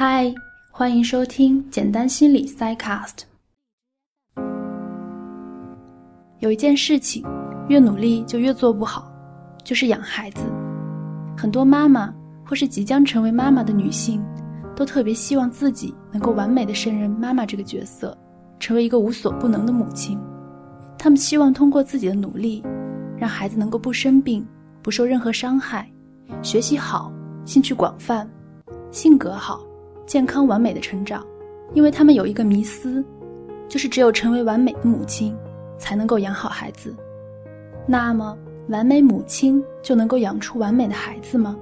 嗨，欢迎收听简单心理 Psycast。有一件事情，越努力就越做不好，就是养孩子。很多妈妈或是即将成为妈妈的女性，都特别希望自己能够完美的胜任妈妈这个角色，成为一个无所不能的母亲。她们希望通过自己的努力，让孩子能够不生病、不受任何伤害，学习好，兴趣广泛，性格好，健康完美的成长。因为他们有一个迷思，就是只有成为完美的母亲，才能够养好孩子。那么，完美母亲就能够养出完美的孩子吗？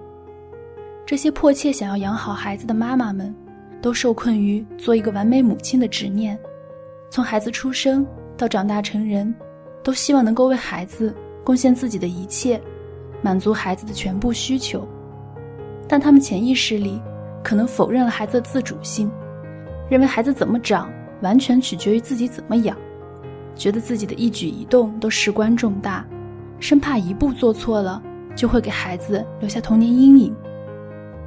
这些迫切想要养好孩子的妈妈们，都受困于做一个完美母亲的执念。从孩子出生到长大成人，都希望能够为孩子贡献自己的一切，满足孩子的全部需求。但他们潜意识里可能否认了孩子的自主性，认为孩子怎么长完全取决于自己怎么养，觉得自己的一举一动都事关重大。生怕一步做错了，就会给孩子留下童年阴影，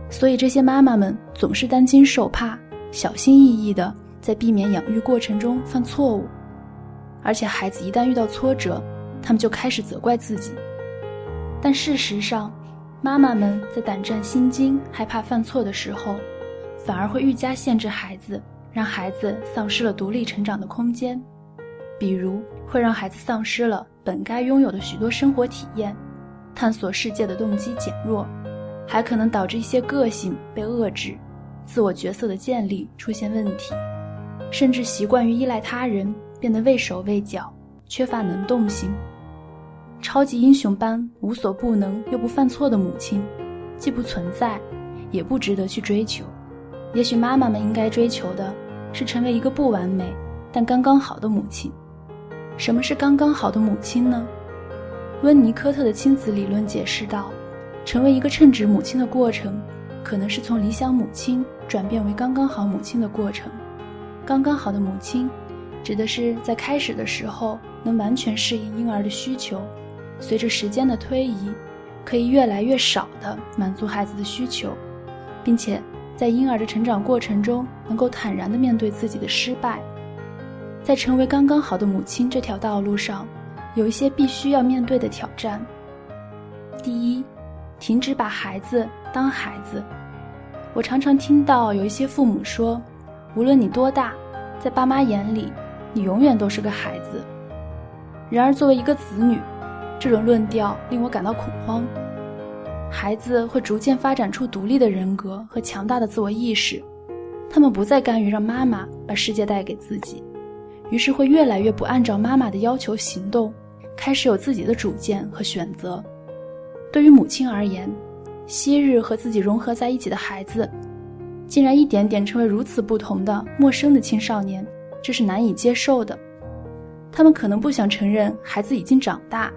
所以这些妈妈们总是担惊受怕，小心翼翼的在避免养育过程中犯错误。而且孩子一旦遇到挫折，他们就开始责怪自己。但事实上，妈妈们在胆战心惊、害怕犯错的时候，反而会愈加限制孩子，让孩子丧失了独立成长的空间。比如，会让孩子丧失了本该拥有的许多生活体验，探索世界的动机减弱，还可能导致一些个性被遏制，自我角色的建立出现问题，甚至习惯于依赖他人，变得畏手畏脚，缺乏能动性。超级英雄般无所不能又不犯错的母亲，既不存在，也不值得去追求。也许妈妈们应该追求的，是成为一个不完美但刚刚好的母亲。什么是刚刚好的母亲呢？温尼科特的亲子理论解释道：，成为一个称职母亲的过程，可能是从理想母亲转变为刚刚好母亲的过程。刚刚好的母亲，指的是在开始的时候能完全适应婴儿的需求，随着时间的推移，可以越来越少的满足孩子的需求，并且在婴儿的成长过程中能够坦然的面对自己的失败。在成为刚刚好的母亲这条道路上，有一些必须要面对的挑战。第一，停止把孩子当孩子。我常常听到有一些父母说：“无论你多大，在爸妈眼里，你永远都是个孩子。”然而，作为一个子女，这种论调令我感到恐慌。孩子会逐渐发展出独立的人格和强大的自我意识，他们不再甘于让妈妈把世界带给自己。于是会越来越不按照妈妈的要求行动，开始有自己的主见和选择。对于母亲而言，昔日和自己融合在一起的孩子，竟然一点点成为如此不同的陌生的青少年，这是难以接受的。他们可能不想承认孩子已经长大，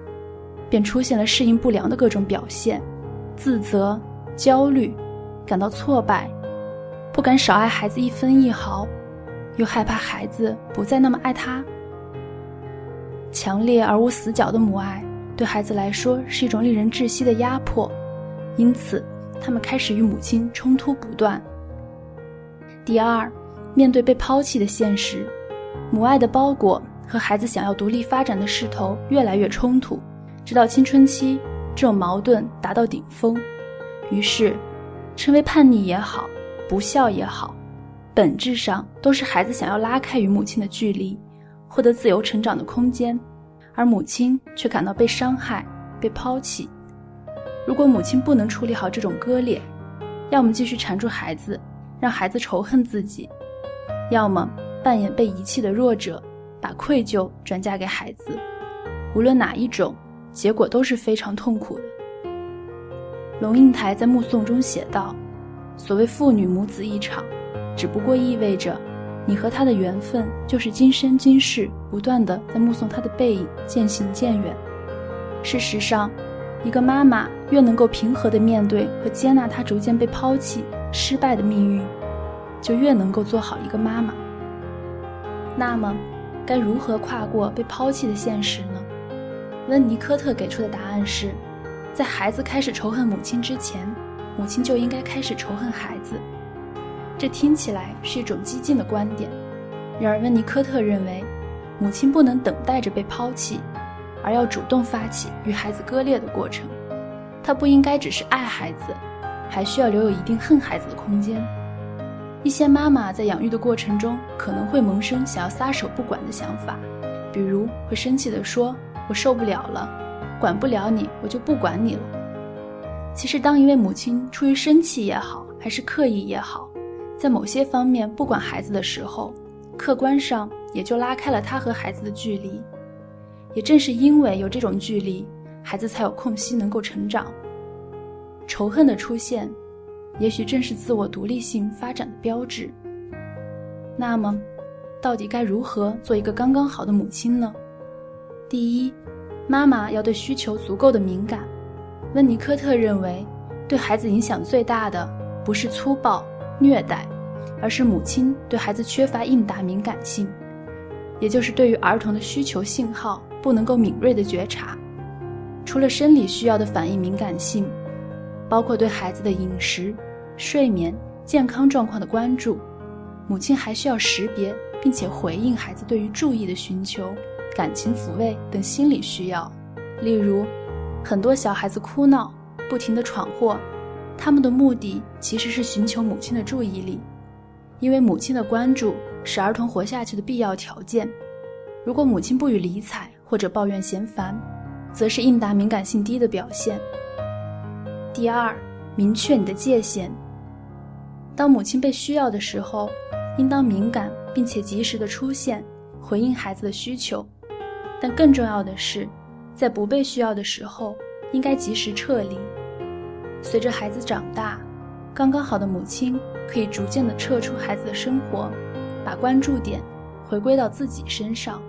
便出现了适应不良的各种表现，自责、焦虑，感到挫败，不敢少爱孩子一分一毫。又害怕孩子不再那么爱他。强烈而无死角的母爱对孩子来说是一种令人窒息的压迫，因此他们开始与母亲冲突不断。第二，面对被抛弃的现实，母爱的包裹和孩子想要独立发展的势头越来越冲突，直到青春期，这种矛盾达到顶峰。于是，成为叛逆也好，不孝也好。本质上都是孩子想要拉开与母亲的距离，获得自由成长的空间，而母亲却感到被伤害、被抛弃。如果母亲不能处理好这种割裂，要么继续缠住孩子，让孩子仇恨自己；要么扮演被遗弃的弱者，把愧疚转嫁给孩子。无论哪一种，结果都是非常痛苦的。龙应台在《目送》中写道：“所谓父女母子一场。”只不过意味着，你和他的缘分就是今生今世不断的在目送他的背影渐行渐远。事实上，一个妈妈越能够平和的面对和接纳他逐渐被抛弃、失败的命运，就越能够做好一个妈妈。那么，该如何跨过被抛弃的现实呢？温尼科特给出的答案是，在孩子开始仇恨母亲之前，母亲就应该开始仇恨孩子。这听起来是一种激进的观点，然而温尼科特认为，母亲不能等待着被抛弃，而要主动发起与孩子割裂的过程。她不应该只是爱孩子，还需要留有一定恨孩子的空间。一些妈妈在养育的过程中可能会萌生想要撒手不管的想法，比如会生气地说：“我受不了了，管不了你，我就不管你了。”其实，当一位母亲出于生气也好，还是刻意也好，在某些方面不管孩子的时候，客观上也就拉开了他和孩子的距离。也正是因为有这种距离，孩子才有空隙能够成长。仇恨的出现。也许正是自我独立性发展的标志。那么，到底该如何做一个刚刚好的母亲呢？第一，妈妈要对需求足够的敏感。温尼科特认为，对孩子影响最大的不是粗暴虐待，而是母亲对孩子缺乏应答敏感性，也就是对于儿童的需求信号不能够敏锐的觉察。除了生理需要的反应敏感性。包括对孩子的饮食、睡眠、健康状况的关注，母亲还需要识别并且回应孩子对于注意的寻求、感情抚慰等心理需要。例如，很多小孩子哭闹、不停地闯祸，他们的目的其实是寻求母亲的注意力，因为母亲的关注是儿童活下去的必要条件。如果母亲不予理睬或者抱怨嫌烦，则是应答敏感性低的表现。第二，明确你的界限。当母亲被需要的时候，应当敏感并且及时的出现，回应孩子的需求。但更重要的是，在不被需要的时候，应该及时撤离。随着孩子长大，刚刚好的母亲可以逐渐的撤出孩子的生活，把关注点回归到自己身上。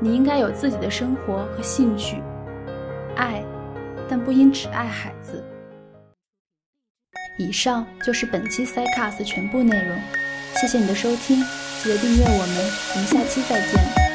你应该有自己的生活和兴趣，爱。但不应只爱孩子。以上就是本期 Cycast 全部内容，谢谢你的收听，记得订阅我们，我们下期再见。